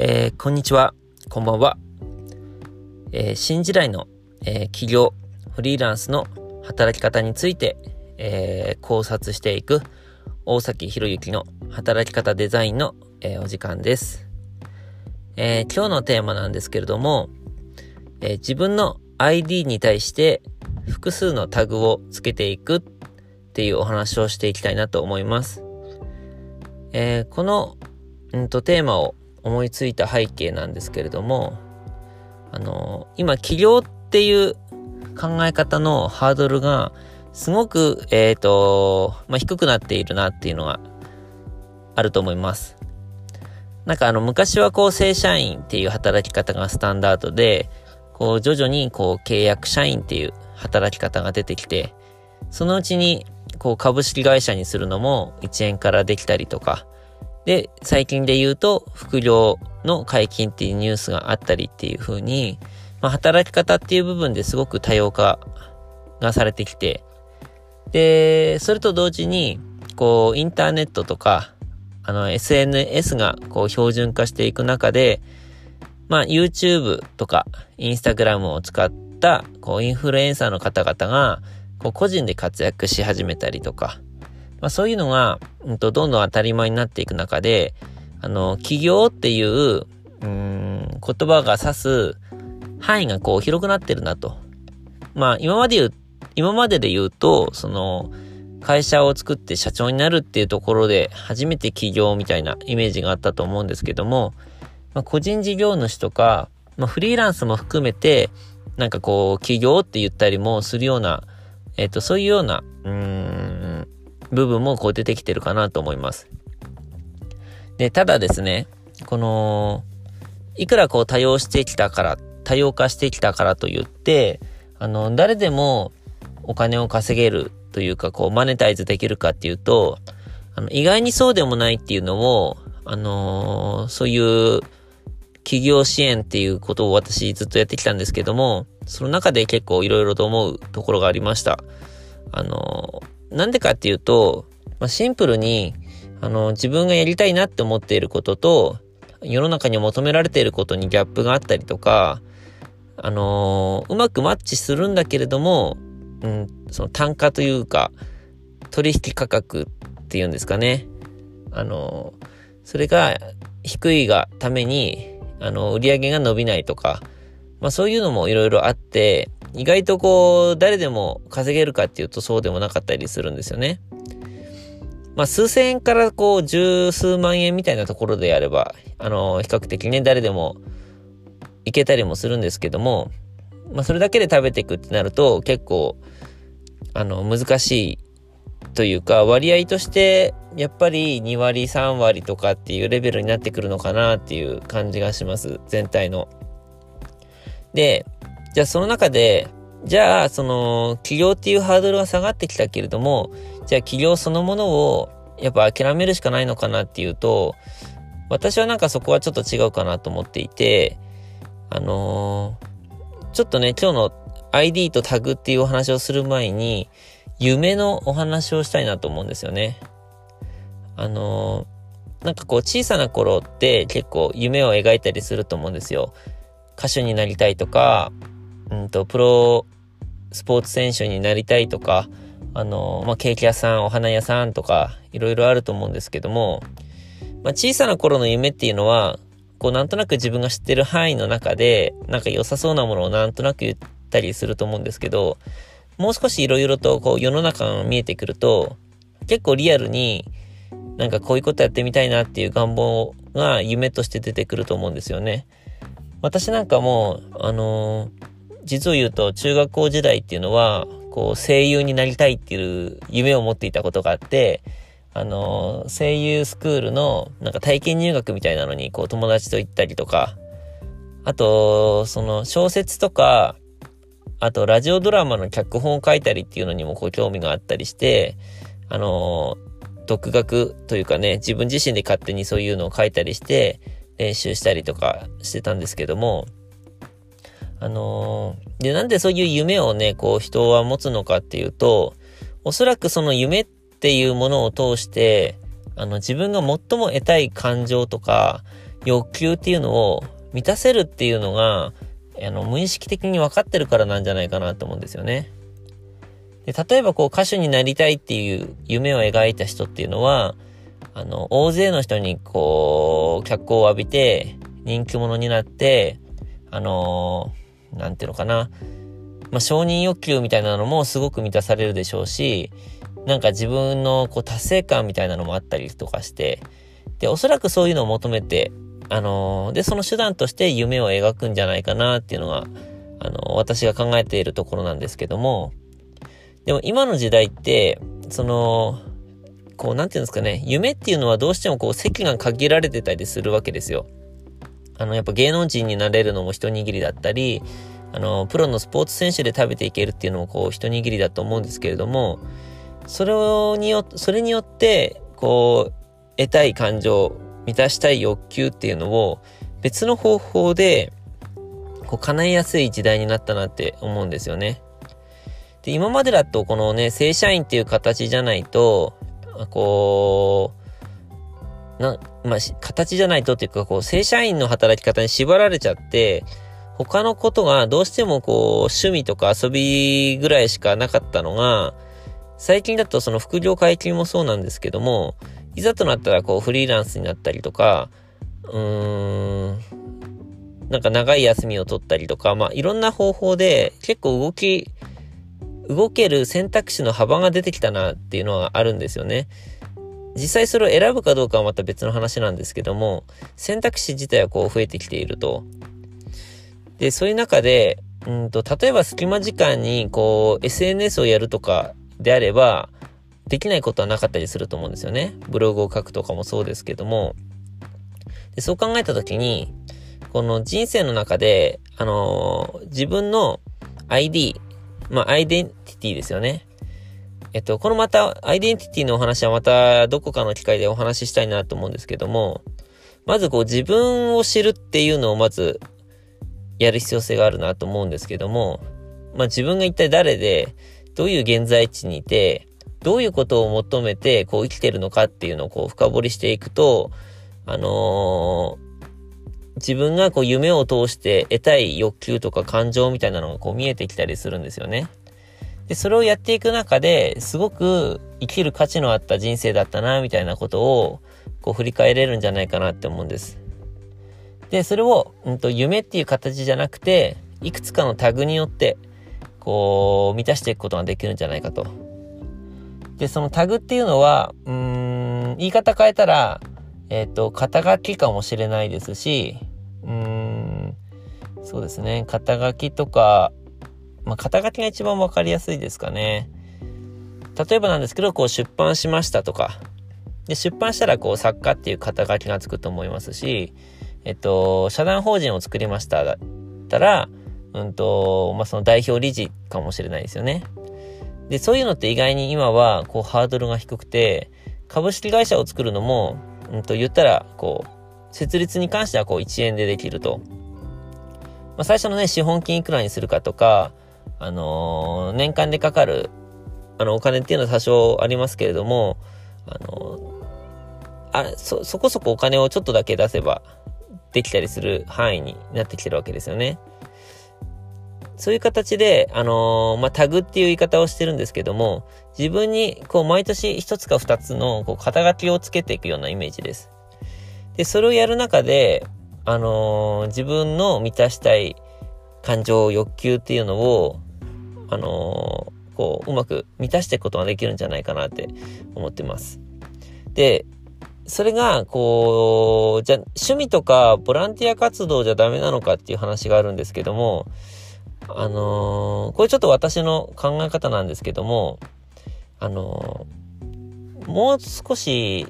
えー、こんにちは、こんばんは。えー、新時代の、えー、企業、フリーランスの働き方について、え考察していく大崎博之の働き方デザインの、えお時間です、え今日のテーマなんですけれども、え自分の ID に対して複数のタグをつけていくっていうお話をしていきたいなと思います。えこの、うんと、テーマを思いついた背景なんですけれども、あの、今起業っていう考え方のハードルがすごく、えっ、ー、と、まあ、低くなっているなっていうのがあると思います。なんかあの、昔はこう正社員っていう働き方がスタンダードで、こう徐々にこう契約社員っていう働き方が出てきて、そのうちにこう株式会社にするのも1円からできたりとか、で、最近で言うと、副業の解禁っていうニュースがあったりっていう風に、まあ、働き方っていう部分ですごく多様化がされてきて、で、それと同時に、こう、インターネットとか、あの、SNS がこう標準化していく中で、まあ、YouTube とか、Instagram を使った、こう、インフルエンサーの方々が、こう、個人で活躍し始めたりとか、まあ、そういうのが、うんと、どんどん当たり前になっていく中で、あの、起業っていう、うん、言葉が指す範囲がこう広くなってるなと。まあ、今まで言う、今までで言うと、その、会社を作って社長になるっていうところで初めて起業みたいなイメージがあったと思うんですけども、まあ、個人事業主とか、まあ、フリーランスも含めて、なんかこう、起業って言ったりもするような、えっ、ー、と、そういうような、うん、部分もこう出てきてるかなと思います。で、ただですね、この、いくらこう多様してきたから、多様化してきたからと言って、あの、誰でもお金を稼げるというか、こう、マネタイズできるかっていうと、あの、意外にそうでもないっていうのを、あのー、そういう企業支援っていうことを私ずっとやってきたんですけども、その中で結構いろいろと思うところがありました。あのーなんでかっていうと、まあ、シンプルに、あの、自分がやりたいなって思っていることと、世の中に求められていることにギャップがあったりとか、あのー、うまくマッチするんだけれども、うん、その単価というか、取引価格っていうんですかね。あのー、それが低いがために、あの、売り上げが伸びないとか、まあそういうのもいろいろあって、意外とこう、誰でも稼げるかっていうとそうでもなかったりするんですよね。まあ、数千円からこう、十数万円みたいなところであれば、あの、比較的ね、誰でもいけたりもするんですけども、まあ、それだけで食べていくってなると、結構、あの、難しいというか、割合として、やっぱり2割、3割とかっていうレベルになってくるのかなっていう感じがします。全体の。で、じゃあその中で、じゃあその起業っていうハードルが下がってきたけれども、じゃあ起業そのものをやっぱ諦めるしかないのかなっていうと、私はなんかそこはちょっと違うかなと思っていて、あのー、ちょっとね、今日の ID とタグっていうお話をする前に、夢のお話をしたいなと思うんですよね。あのー、なんかこう小さな頃って結構夢を描いたりすると思うんですよ。歌手になりたいとか、うんと、プロスポーツ選手になりたいとか、あの、まあ、ケーキ屋さん、お花屋さんとか、いろいろあると思うんですけども、まあ、小さな頃の夢っていうのは、こう、なんとなく自分が知ってる範囲の中で、なんか良さそうなものをなんとなく言ったりすると思うんですけど、もう少しいろいろとこう世の中が見えてくると、結構リアルになんかこういうことやってみたいなっていう願望が夢として出てくると思うんですよね。私なんかも、あのー実を言うと中学校時代っていうのは、こう声優になりたいっていう夢を持っていたことがあって、あの、声優スクールのなんか体験入学みたいなのにこう友達と行ったりとか、あと、その小説とか、あとラジオドラマの脚本を書いたりっていうのにもこう興味があったりして、あの、独学というかね、自分自身で勝手にそういうのを書いたりして練習したりとかしてたんですけども、あのー、で、なんでそういう夢をね、こう人は持つのかっていうと、おそらくその夢っていうものを通して、あの自分が最も得たい感情とか、欲求っていうのを満たせるっていうのが、あの、無意識的に分かってるからなんじゃないかなと思うんですよね。で、例えばこう歌手になりたいっていう夢を描いた人っていうのは、あの、大勢の人にこう、脚光を浴びて、人気者になって、あのー、なんていうのかな。まあ、承認欲求みたいなのもすごく満たされるでしょうし、なんか自分のこう達成感みたいなのもあったりとかして、で、おそらくそういうのを求めて、あのー、で、その手段として夢を描くんじゃないかなっていうのが、あのー、私が考えているところなんですけども、でも今の時代って、その、こう、なんていうんですかね、夢っていうのはどうしてもこう、席が限られてたりするわけですよ。あの、やっぱ芸能人になれるのも一握りだったり、あの、プロのスポーツ選手で食べていけるっていうのもこう、一握りだと思うんですけれども、それによ、それによって、こう、得たい感情、満たしたい欲求っていうのを別の方法で、こう、叶えやすい時代になったなって思うんですよね。で、今までだとこのね、正社員っていう形じゃないと、こう、な、まあ、形じゃないとっていうか、こう、正社員の働き方に縛られちゃって、他のことがどうしてもこう、趣味とか遊びぐらいしかなかったのが、最近だとその副業解禁もそうなんですけども、いざとなったらこうフリーランスになったりとか、うーん、なんか長い休みを取ったりとか、まあいろんな方法で結構動き、動ける選択肢の幅が出てきたなっていうのはあるんですよね。実際それを選ぶかどうかはまた別の話なんですけども、選択肢自体はこう増えてきていると。で、そういう中で、うんと、例えば隙間時間にこう SNS をやるとかであれば、できないことはなかったりすると思うんですよね。ブログを書くとかもそうですけども。でそう考えたときに、この人生の中で、あのー、自分の ID、まあ、アイデンティティですよね。えっと、このまた、アイデンティティのお話はまたどこかの機会でお話ししたいなと思うんですけども、まずこう自分を知るっていうのをまずやる必要性があるなと思うんですけども、まあ自分が一体誰で、どういう現在地にいて、どういうことを求めてこう生きてるのかっていうのをこう深掘りしていくと、あのー自分がこう夢を通して得たい欲求とか感情みたいなのがこう見えてきたりするんですよね。で、それをやっていく中ですごく生きる価値のあった人生だったな、みたいなことをこう振り返れるんじゃないかなって思うんです。で、それを、うんと、夢っていう形じゃなくて、いくつかのタグによって、こう、満たしていくことができるんじゃないかと。で、そのタグっていうのは、うん、言い方変えたら、えっ、ー、と、肩書きかもしれないですし、うーん、そうですね、肩書きとか、まあ、肩書きが一番わかりやすいですかね。例えばなんですけど、こう出版しましたとか、で、出版したらこう作家っていう肩書きがつくと思いますし、えっと、社団法人を作りましただったら、うんと、まあ、その代表理事かもしれないですよね。で、そういうのって意外に今は、こう、ハードルが低くて、株式会社を作るのも、うんと、言ったら、こう、設立に関してはこう1円でできると。まあ、最初のね、資本金いくらにするかとか、あのー、年間でかかる、あの、お金っていうのは多少ありますけれども、あのー、あ、そ、そこそこお金をちょっとだけ出せば、できたりする範囲になってきてるわけですよね。そういう形で、あのー、まあ、タグっていう言い方をしてるんですけども、自分に、こう、毎年一つか二つの、こう、肩書きをつけていくようなイメージです。で、それをやる中で、あのー、自分の満たしたい感情、欲求っていうのを、あのー、こう、うまく満たしていくことができるんじゃないかなって思ってます。で、それが、こう、じゃ、趣味とかボランティア活動じゃダメなのかっていう話があるんですけども、あのー、これちょっと私の考え方なんですけども、あのー、もう少し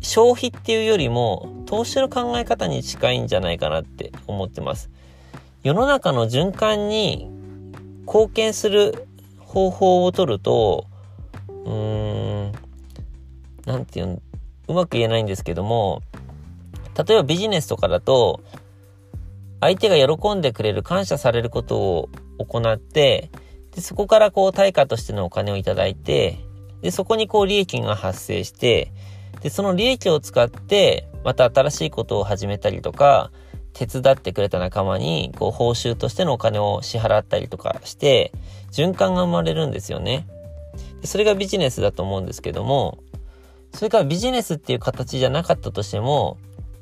消費っていうよりも投資の考え方に近いんじゃないかなって思ってます。世の中の循環に貢献する方法を取ると、うーん、なんていうの、うまく言えないんですけども、例えばビジネスとかだと、相手が喜んでくれる、感謝されることを行って、でそこからこう対価としてのお金をいただいて、で、そこにこう利益が発生して、で、その利益を使って、また新しいことを始めたりとか、手伝ってくれた仲間に、こう、報酬としてのお金を支払ったりとかして、循環が生まれるんですよね。それがビジネスだと思うんですけども、それからビジネスっていう形じゃなかったとしても、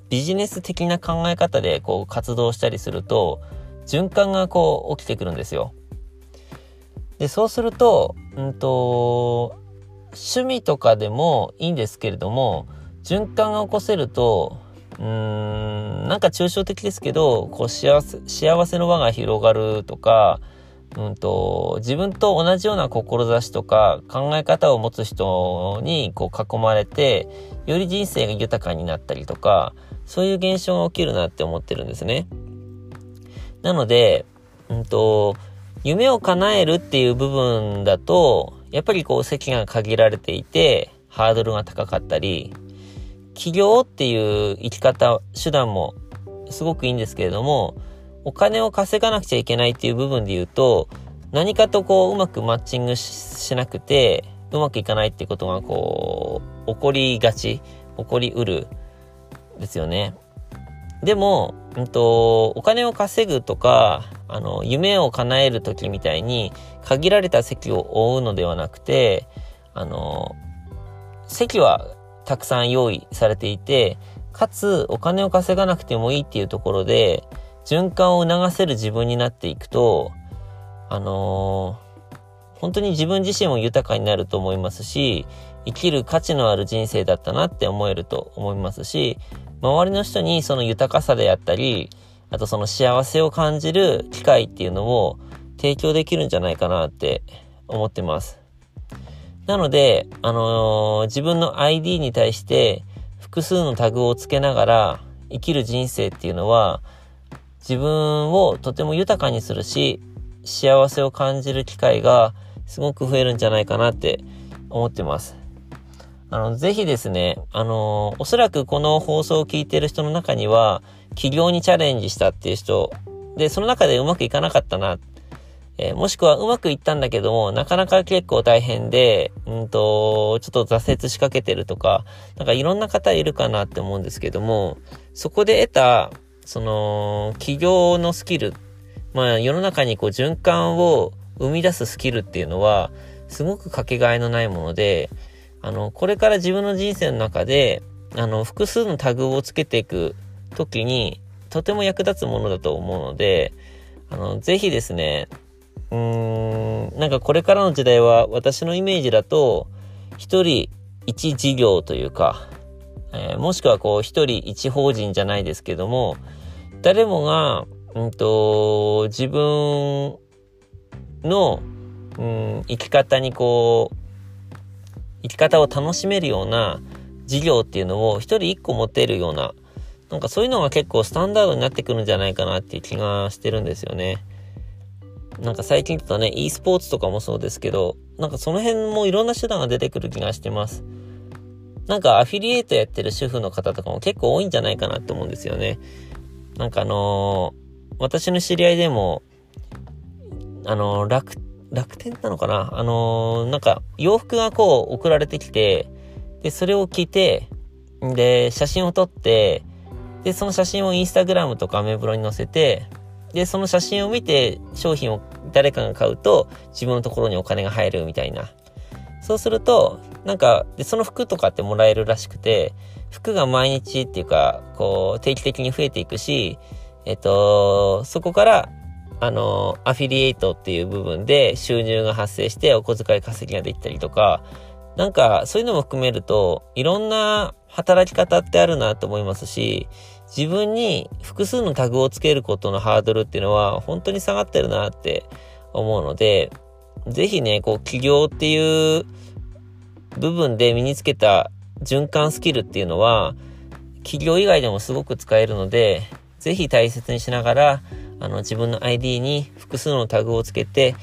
ビジネス的な考え方でこう活動したりすると、循環がこう起きてくるんですよ。で、そうすると、うんと、趣味とかでもいいんですけれども、循環が起こせると、うーん、なんか抽象的ですけど、こう幸せ、幸せの輪が広がるとか、うんと、自分と同じような志とか考え方を持つ人にこう囲まれて、より人生が豊かになったりとか、そういう現象が起きるなって思ってるんですね。なので、うんと、夢を叶えるっていう部分だと、やっぱりこう席が限られていて、ハードルが高かったり、起業っていう生き方、手段もすごくいいんですけれども、お金を稼がなくちゃいけないっていう部分で言うと、何かとこう、うまくマッチングしなくて、うまくいかないってことがこう、起こりがち、起こりうる、ですよね。でも、うんと、お金を稼ぐとか、あの、夢を叶える時みたいに、限られた席を追うのではなくて、あの、席はたくさん用意されていて、かつお金を稼がなくてもいいっていうところで、循環を促せる自分になっていくと、あのー、本当に自分自身も豊かになると思いますし、生きる価値のある人生だったなって思えると思いますし、周りの人にその豊かさであったり、あとその幸せを感じる機会っていうのを提供できるんじゃないかなって思ってます。なので、あのー、自分の ID に対して複数のタグをつけながら生きる人生っていうのは自分をとても豊かにするし、幸せを感じる機会がすごく増えるんじゃないかなって思ってます。あの、ぜひですね、あのー、おそらくこの放送を聞いてる人の中には、起業にチャレンジしたっていう人、で、その中でうまくいかなかったな、えー、もしくはうまくいったんだけども、なかなか結構大変で、うんと、ちょっと挫折しかけてるとか、なんかいろんな方いるかなって思うんですけども、そこで得た、その、起業のスキル、まあ世の中にこう循環を生み出すスキルっていうのは、すごくかけがえのないもので、あの、これから自分の人生の中で、あの、複数のタグをつけていく時に、とても役立つものだと思うので、あの、ぜひですね、うーん、なんかこれからの時代は私のイメージだと、一人一事業というか、えー、もしくはこう一人一法人じゃないですけども、誰もが、うんと、自分の、うん、生き方にこう、生き方を楽しめるような事業っていうのを一人一個持てるような、なんかそういうのが結構スタンダードになってくるんじゃないかなっていう気がしてるんですよね。なんか最近だとね、e スポーツとかもそうですけど、なんかその辺もいろんな手段が出てくる気がしてます。なんかアフィリエイトやってる主婦の方とかも結構多いんじゃないかなって思うんですよね。なんかあのー、私の知り合いでも、あのー、楽楽天なのかな？あのー、なんか洋服がこう送られてきて、で、それを着て、で、写真を撮って、で、その写真をインスタグラムとかアメブロに載せて、で、その写真を見て商品を誰かが買うと自分のところにお金が入るみたいな。そうすると、なんか、で、その服とかってもらえるらしくて、服が毎日っていうか、こう、定期的に増えていくし、えっと、そこからあの、アフィリエイトっていう部分で収入が発生してお小遣い稼ぎができたりとか、なんかそういうのも含めると、いろんな働き方ってあるなと思いますし、自分に複数のタグをつけることのハードルっていうのは本当に下がってるなって思うので、ぜひね、こう起業っていう部分で身につけた循環スキルっていうのは、起業以外でもすごく使えるので、ぜひ大切にしながら、あの、自分の ID に複数のタグをつけて、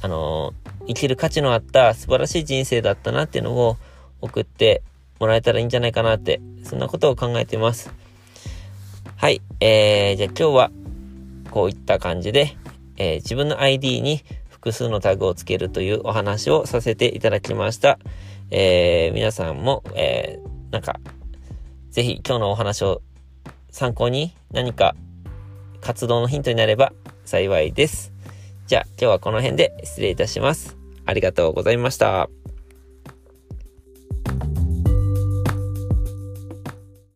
あの、生きる価値のあった素晴らしい人生だったなっていうのを送ってもらえたらいいんじゃないかなって、そんなことを考えています。はい。えー、じゃあ今日はこういった感じで、えー、自分の ID に複数のタグをつけるというお話をさせていただきました。えー、皆さんも、えー、なんか、ぜひ今日のお話を参考に何か活動のヒントになれば幸いです。じゃあ今日はこの辺で失礼いたします。ありがとうございました。